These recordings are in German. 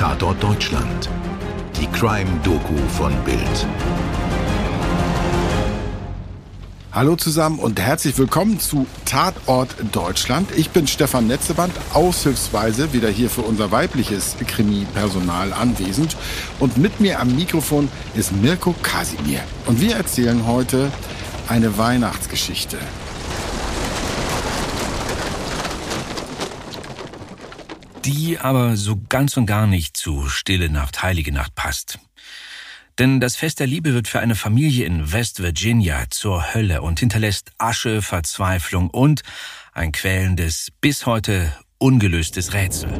Tatort Deutschland. Die Crime-Doku von Bild. Hallo zusammen und herzlich willkommen zu Tatort Deutschland. Ich bin Stefan Netzeband, aushilfsweise wieder hier für unser weibliches Krimi-Personal anwesend. Und mit mir am Mikrofon ist Mirko Kasimir. Und wir erzählen heute eine Weihnachtsgeschichte. Die aber so ganz und gar nicht zu Stille Nacht, Heilige Nacht passt. Denn das Fest der Liebe wird für eine Familie in West Virginia zur Hölle und hinterlässt Asche, Verzweiflung und ein quälendes, bis heute ungelöstes Rätsel.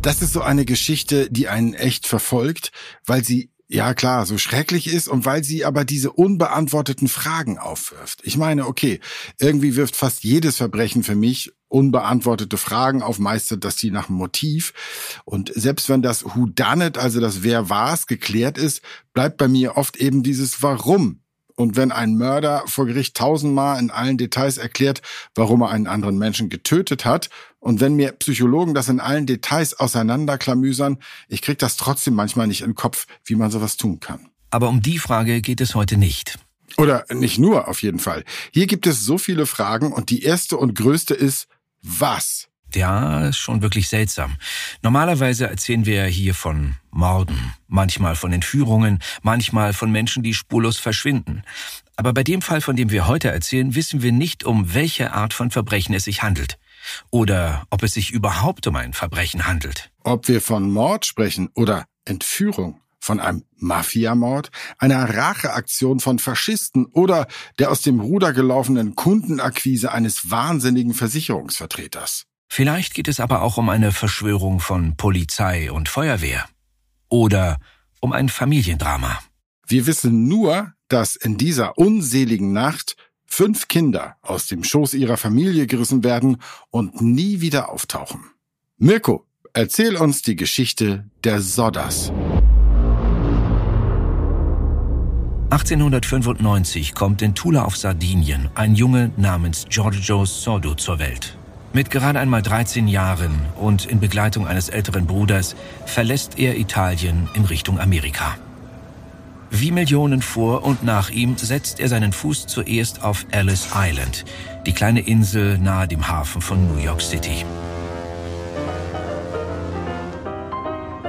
Das ist so eine Geschichte, die einen echt verfolgt, weil sie ja klar, so schrecklich ist und weil sie aber diese unbeantworteten Fragen aufwirft. Ich meine, okay, irgendwie wirft fast jedes Verbrechen für mich unbeantwortete Fragen auf, meistert das die nach dem Motiv. Und selbst wenn das Who Done It, also das Wer war's, geklärt ist, bleibt bei mir oft eben dieses Warum. Und wenn ein Mörder vor Gericht tausendmal in allen Details erklärt, warum er einen anderen Menschen getötet hat, und wenn mir Psychologen das in allen Details auseinanderklamüsern, ich krieg das trotzdem manchmal nicht in den Kopf, wie man sowas tun kann. Aber um die Frage geht es heute nicht. Oder nicht nur, auf jeden Fall. Hier gibt es so viele Fragen und die erste und größte ist, was? Ja, ist schon wirklich seltsam. Normalerweise erzählen wir hier von Morden, manchmal von Entführungen, manchmal von Menschen, die spurlos verschwinden. Aber bei dem Fall, von dem wir heute erzählen, wissen wir nicht, um welche Art von Verbrechen es sich handelt. Oder ob es sich überhaupt um ein Verbrechen handelt. Ob wir von Mord sprechen oder Entführung, von einem Mafiamord, einer Racheaktion von Faschisten oder der aus dem Ruder gelaufenen Kundenakquise eines wahnsinnigen Versicherungsvertreters. Vielleicht geht es aber auch um eine Verschwörung von Polizei und Feuerwehr. Oder um ein Familiendrama. Wir wissen nur, dass in dieser unseligen Nacht fünf Kinder aus dem Schoß ihrer Familie gerissen werden und nie wieder auftauchen. Mirko, erzähl uns die Geschichte der Sodders. 1895 kommt in Tula auf Sardinien ein Junge namens Giorgio Sordo zur Welt. Mit gerade einmal 13 Jahren und in Begleitung eines älteren Bruders verlässt er Italien in Richtung Amerika. Wie Millionen vor und nach ihm setzt er seinen Fuß zuerst auf Ellis Island, die kleine Insel nahe dem Hafen von New York City.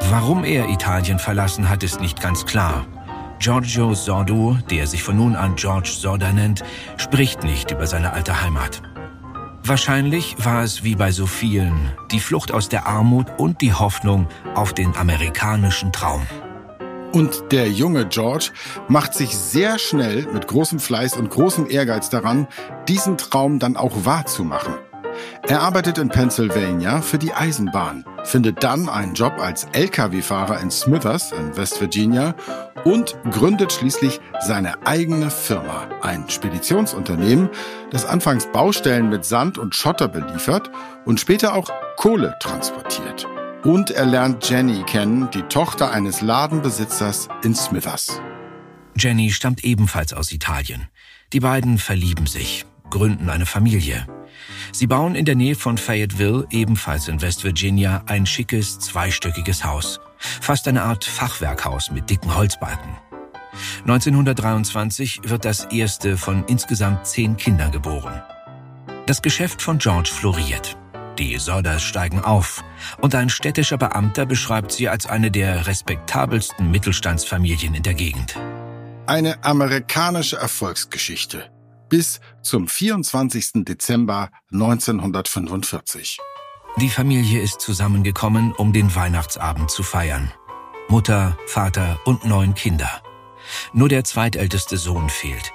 Warum er Italien verlassen hat, ist nicht ganz klar. Giorgio Sordo, der sich von nun an George Sorda nennt, spricht nicht über seine alte Heimat. Wahrscheinlich war es wie bei so vielen die Flucht aus der Armut und die Hoffnung auf den amerikanischen Traum. Und der junge George macht sich sehr schnell mit großem Fleiß und großem Ehrgeiz daran, diesen Traum dann auch wahrzumachen. Er arbeitet in Pennsylvania für die Eisenbahn, findet dann einen Job als Lkw-Fahrer in Smithers in West Virginia und gründet schließlich seine eigene Firma, ein Speditionsunternehmen, das anfangs Baustellen mit Sand und Schotter beliefert und später auch Kohle transportiert. Und er lernt Jenny kennen, die Tochter eines Ladenbesitzers in Smithers. Jenny stammt ebenfalls aus Italien. Die beiden verlieben sich, gründen eine Familie. Sie bauen in der Nähe von Fayetteville, ebenfalls in West Virginia, ein schickes, zweistöckiges Haus. Fast eine Art Fachwerkhaus mit dicken Holzbalken. 1923 wird das erste von insgesamt zehn Kindern geboren. Das Geschäft von George floriert. Die Sodders steigen auf und ein städtischer Beamter beschreibt sie als eine der respektabelsten Mittelstandsfamilien in der Gegend. Eine amerikanische Erfolgsgeschichte bis zum 24. Dezember 1945. Die Familie ist zusammengekommen, um den Weihnachtsabend zu feiern. Mutter, Vater und neun Kinder. Nur der zweitälteste Sohn fehlt.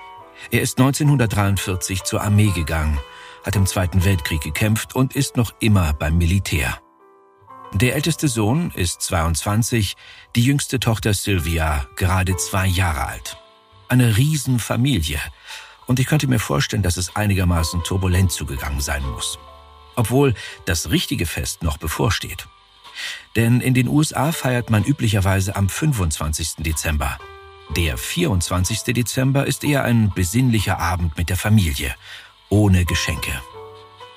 Er ist 1943 zur Armee gegangen, hat im Zweiten Weltkrieg gekämpft und ist noch immer beim Militär. Der älteste Sohn ist 22, die jüngste Tochter Sylvia gerade zwei Jahre alt. Eine Riesenfamilie, und ich könnte mir vorstellen, dass es einigermaßen turbulent zugegangen sein muss. Obwohl das richtige Fest noch bevorsteht. Denn in den USA feiert man üblicherweise am 25. Dezember. Der 24. Dezember ist eher ein besinnlicher Abend mit der Familie, ohne Geschenke.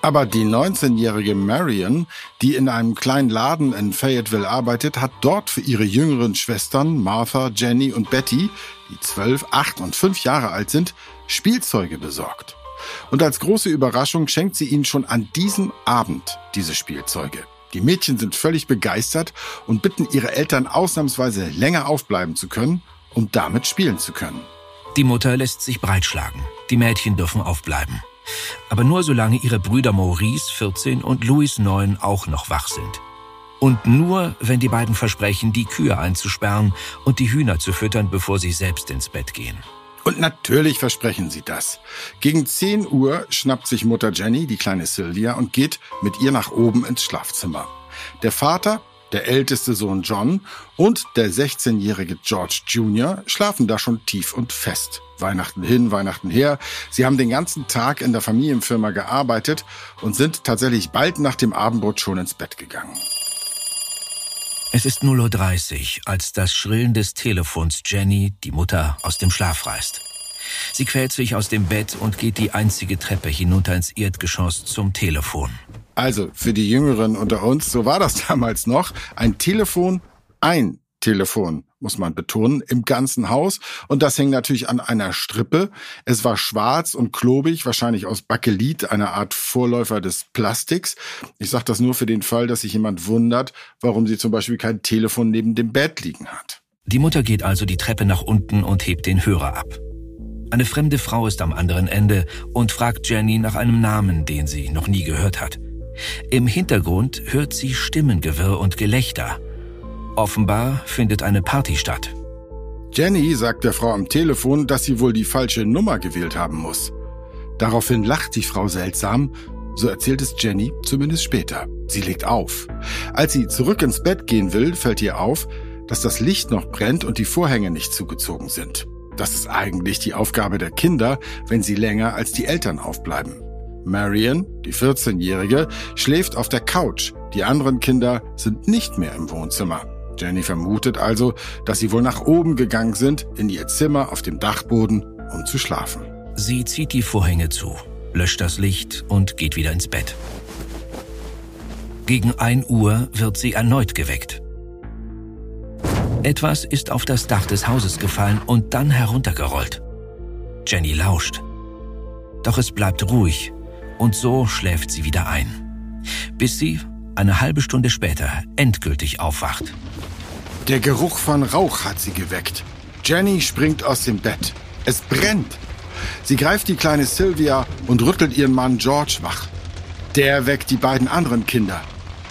Aber die 19-jährige Marion, die in einem kleinen Laden in Fayetteville arbeitet, hat dort für ihre jüngeren Schwestern Martha, Jenny und Betty, die 12, 8 und 5 Jahre alt sind, Spielzeuge besorgt. Und als große Überraschung schenkt sie ihnen schon an diesem Abend diese Spielzeuge. Die Mädchen sind völlig begeistert und bitten ihre Eltern ausnahmsweise länger aufbleiben zu können, um damit spielen zu können. Die Mutter lässt sich breitschlagen. Die Mädchen dürfen aufbleiben. Aber nur solange ihre Brüder Maurice, 14, und Louis, 9, auch noch wach sind. Und nur, wenn die beiden versprechen, die Kühe einzusperren und die Hühner zu füttern, bevor sie selbst ins Bett gehen. Und natürlich versprechen sie das. Gegen 10 Uhr schnappt sich Mutter Jenny, die kleine Sylvia, und geht mit ihr nach oben ins Schlafzimmer. Der Vater, der älteste Sohn John und der 16-jährige George Jr. schlafen da schon tief und fest. Weihnachten hin, Weihnachten her. Sie haben den ganzen Tag in der Familienfirma gearbeitet und sind tatsächlich bald nach dem Abendbrot schon ins Bett gegangen. Es ist 0.30 Uhr, als das Schrillen des Telefons Jenny, die Mutter, aus dem Schlaf reißt. Sie quält sich aus dem Bett und geht die einzige Treppe hinunter ins Erdgeschoss zum Telefon. Also, für die Jüngeren unter uns, so war das damals noch. Ein Telefon, ein Telefon, muss man betonen, im ganzen Haus. Und das hing natürlich an einer Strippe. Es war schwarz und klobig, wahrscheinlich aus Bakelit, einer Art Vorläufer des Plastiks. Ich sage das nur für den Fall, dass sich jemand wundert, warum sie zum Beispiel kein Telefon neben dem Bett liegen hat. Die Mutter geht also die Treppe nach unten und hebt den Hörer ab. Eine fremde Frau ist am anderen Ende und fragt Jenny nach einem Namen, den sie noch nie gehört hat. Im Hintergrund hört sie Stimmengewirr und Gelächter. Offenbar findet eine Party statt. Jenny sagt der Frau am Telefon, dass sie wohl die falsche Nummer gewählt haben muss. Daraufhin lacht die Frau seltsam, so erzählt es Jenny zumindest später. Sie legt auf. Als sie zurück ins Bett gehen will, fällt ihr auf, dass das Licht noch brennt und die Vorhänge nicht zugezogen sind. Das ist eigentlich die Aufgabe der Kinder, wenn sie länger als die Eltern aufbleiben. Marion, die 14-Jährige, schläft auf der Couch. Die anderen Kinder sind nicht mehr im Wohnzimmer. Jenny vermutet also, dass sie wohl nach oben gegangen sind, in ihr Zimmer auf dem Dachboden, um zu schlafen. Sie zieht die Vorhänge zu, löscht das Licht und geht wieder ins Bett. Gegen 1 Uhr wird sie erneut geweckt. Etwas ist auf das Dach des Hauses gefallen und dann heruntergerollt. Jenny lauscht. Doch es bleibt ruhig und so schläft sie wieder ein, bis sie eine halbe Stunde später endgültig aufwacht. Der Geruch von Rauch hat sie geweckt. Jenny springt aus dem Bett. Es brennt. Sie greift die kleine Sylvia und rüttelt ihren Mann George wach. Der weckt die beiden anderen Kinder.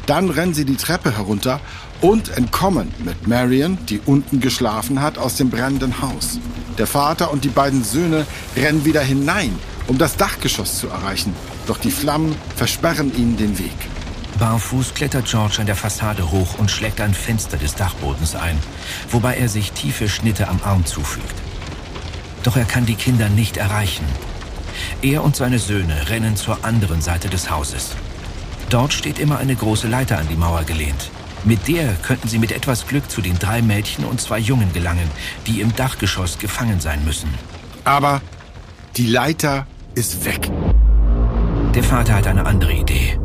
Dann rennen sie die Treppe herunter und entkommen mit Marion, die unten geschlafen hat, aus dem brennenden Haus. Der Vater und die beiden Söhne rennen wieder hinein, um das Dachgeschoss zu erreichen. Doch die Flammen versperren ihnen den Weg. Barfuß klettert George an der Fassade hoch und schlägt ein Fenster des Dachbodens ein, wobei er sich tiefe Schnitte am Arm zufügt. Doch er kann die Kinder nicht erreichen. Er und seine Söhne rennen zur anderen Seite des Hauses. Dort steht immer eine große Leiter an die Mauer gelehnt. Mit der könnten sie mit etwas Glück zu den drei Mädchen und zwei Jungen gelangen, die im Dachgeschoss gefangen sein müssen. Aber die Leiter ist weg. Der Vater hat eine andere Idee.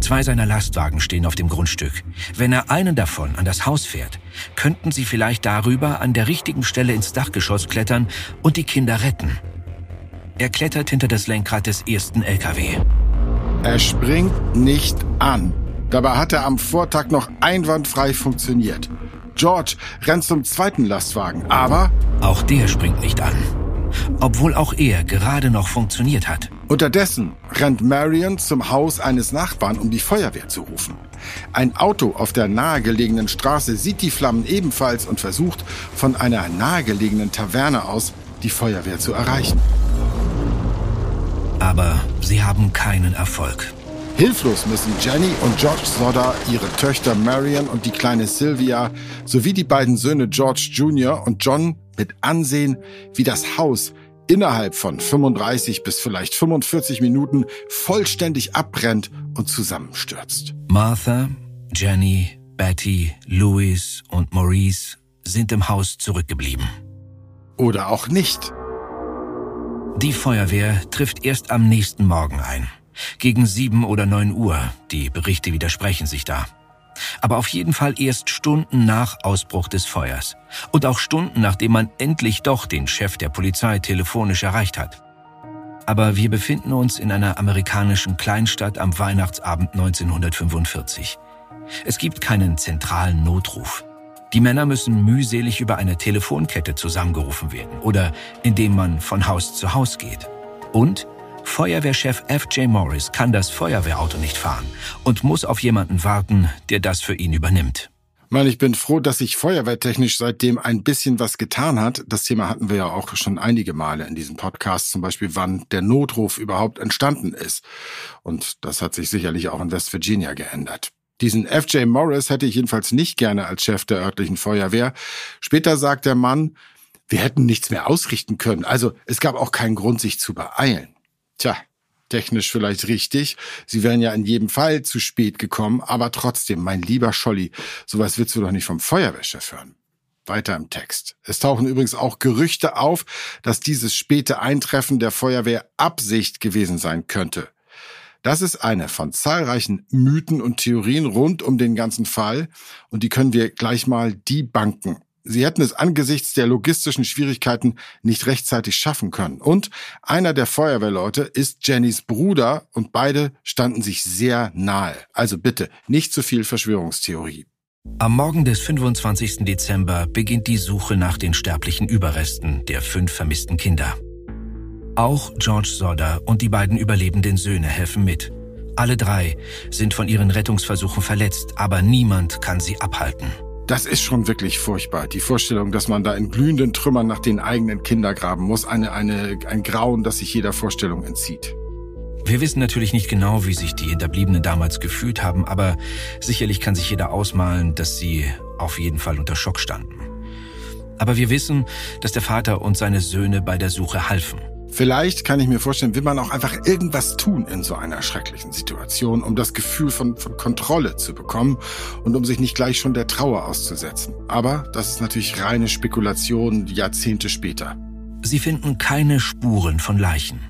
Zwei seiner Lastwagen stehen auf dem Grundstück. Wenn er einen davon an das Haus fährt, könnten sie vielleicht darüber an der richtigen Stelle ins Dachgeschoss klettern und die Kinder retten. Er klettert hinter das Lenkrad des ersten LKW. Er springt nicht an. Dabei hat er am Vortag noch einwandfrei funktioniert. George rennt zum zweiten Lastwagen, aber... Auch der springt nicht an. Obwohl auch er gerade noch funktioniert hat. Unterdessen rennt Marion zum Haus eines Nachbarn, um die Feuerwehr zu rufen. Ein Auto auf der nahegelegenen Straße sieht die Flammen ebenfalls und versucht, von einer nahegelegenen Taverne aus die Feuerwehr zu erreichen. Aber sie haben keinen Erfolg. Hilflos müssen Jenny und George Sodder ihre Töchter Marion und die kleine Sylvia sowie die beiden Söhne George Jr. und John mit ansehen, wie das Haus innerhalb von 35 bis vielleicht 45 Minuten vollständig abbrennt und zusammenstürzt. Martha, Jenny, Betty, Louis und Maurice sind im Haus zurückgeblieben. Oder auch nicht. Die Feuerwehr trifft erst am nächsten Morgen ein. Gegen sieben oder neun Uhr, die Berichte widersprechen sich da. Aber auf jeden Fall erst Stunden nach Ausbruch des Feuers. Und auch Stunden, nachdem man endlich doch den Chef der Polizei telefonisch erreicht hat. Aber wir befinden uns in einer amerikanischen Kleinstadt am Weihnachtsabend 1945. Es gibt keinen zentralen Notruf. Die Männer müssen mühselig über eine Telefonkette zusammengerufen werden oder indem man von Haus zu Haus geht. Und Feuerwehrchef F.J. Morris kann das Feuerwehrauto nicht fahren und muss auf jemanden warten, der das für ihn übernimmt. Mann, ich bin froh, dass sich feuerwehrtechnisch seitdem ein bisschen was getan hat. Das Thema hatten wir ja auch schon einige Male in diesem Podcast, zum Beispiel wann der Notruf überhaupt entstanden ist. Und das hat sich sicherlich auch in West Virginia geändert. Diesen F.J. Morris hätte ich jedenfalls nicht gerne als Chef der örtlichen Feuerwehr. Später sagt der Mann, wir hätten nichts mehr ausrichten können. Also es gab auch keinen Grund, sich zu beeilen. Tja, technisch vielleicht richtig. Sie wären ja in jedem Fall zu spät gekommen, aber trotzdem, mein lieber Scholli, sowas willst du doch nicht vom Feuerwehrchef hören. Weiter im Text. Es tauchen übrigens auch Gerüchte auf, dass dieses späte Eintreffen der Feuerwehr Absicht gewesen sein könnte. Das ist eine von zahlreichen Mythen und Theorien rund um den ganzen Fall und die können wir gleich mal debunken. Sie hätten es angesichts der logistischen Schwierigkeiten nicht rechtzeitig schaffen können. Und einer der Feuerwehrleute ist Jennys Bruder und beide standen sich sehr nahe. Also bitte, nicht zu viel Verschwörungstheorie. Am Morgen des 25. Dezember beginnt die Suche nach den sterblichen Überresten der fünf vermissten Kinder. Auch George Sodder und die beiden überlebenden Söhne helfen mit. Alle drei sind von ihren Rettungsversuchen verletzt, aber niemand kann sie abhalten. Das ist schon wirklich furchtbar. Die Vorstellung, dass man da in glühenden Trümmern nach den eigenen Kindern graben muss, eine, eine, ein Grauen, das sich jeder Vorstellung entzieht. Wir wissen natürlich nicht genau, wie sich die Hinterbliebenen damals gefühlt haben, aber sicherlich kann sich jeder ausmalen, dass sie auf jeden Fall unter Schock standen. Aber wir wissen, dass der Vater und seine Söhne bei der Suche halfen. Vielleicht kann ich mir vorstellen, will man auch einfach irgendwas tun in so einer schrecklichen Situation, um das Gefühl von, von Kontrolle zu bekommen und um sich nicht gleich schon der Trauer auszusetzen. Aber das ist natürlich reine Spekulation Jahrzehnte später. Sie finden keine Spuren von Leichen.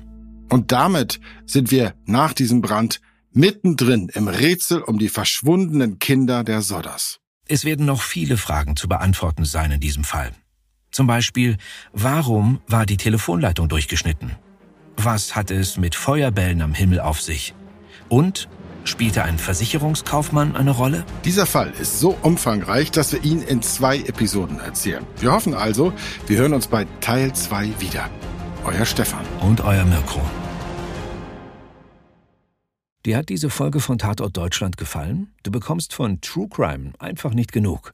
Und damit sind wir nach diesem Brand mittendrin im Rätsel um die verschwundenen Kinder der Sodders. Es werden noch viele Fragen zu beantworten sein in diesem Fall. Zum Beispiel, warum war die Telefonleitung durchgeschnitten? Was hatte es mit Feuerbällen am Himmel auf sich? Und spielte ein Versicherungskaufmann eine Rolle? Dieser Fall ist so umfangreich, dass wir ihn in zwei Episoden erzählen. Wir hoffen also, wir hören uns bei Teil 2 wieder. Euer Stefan. Und euer Mirko. Dir hat diese Folge von Tatort Deutschland gefallen? Du bekommst von True Crime einfach nicht genug.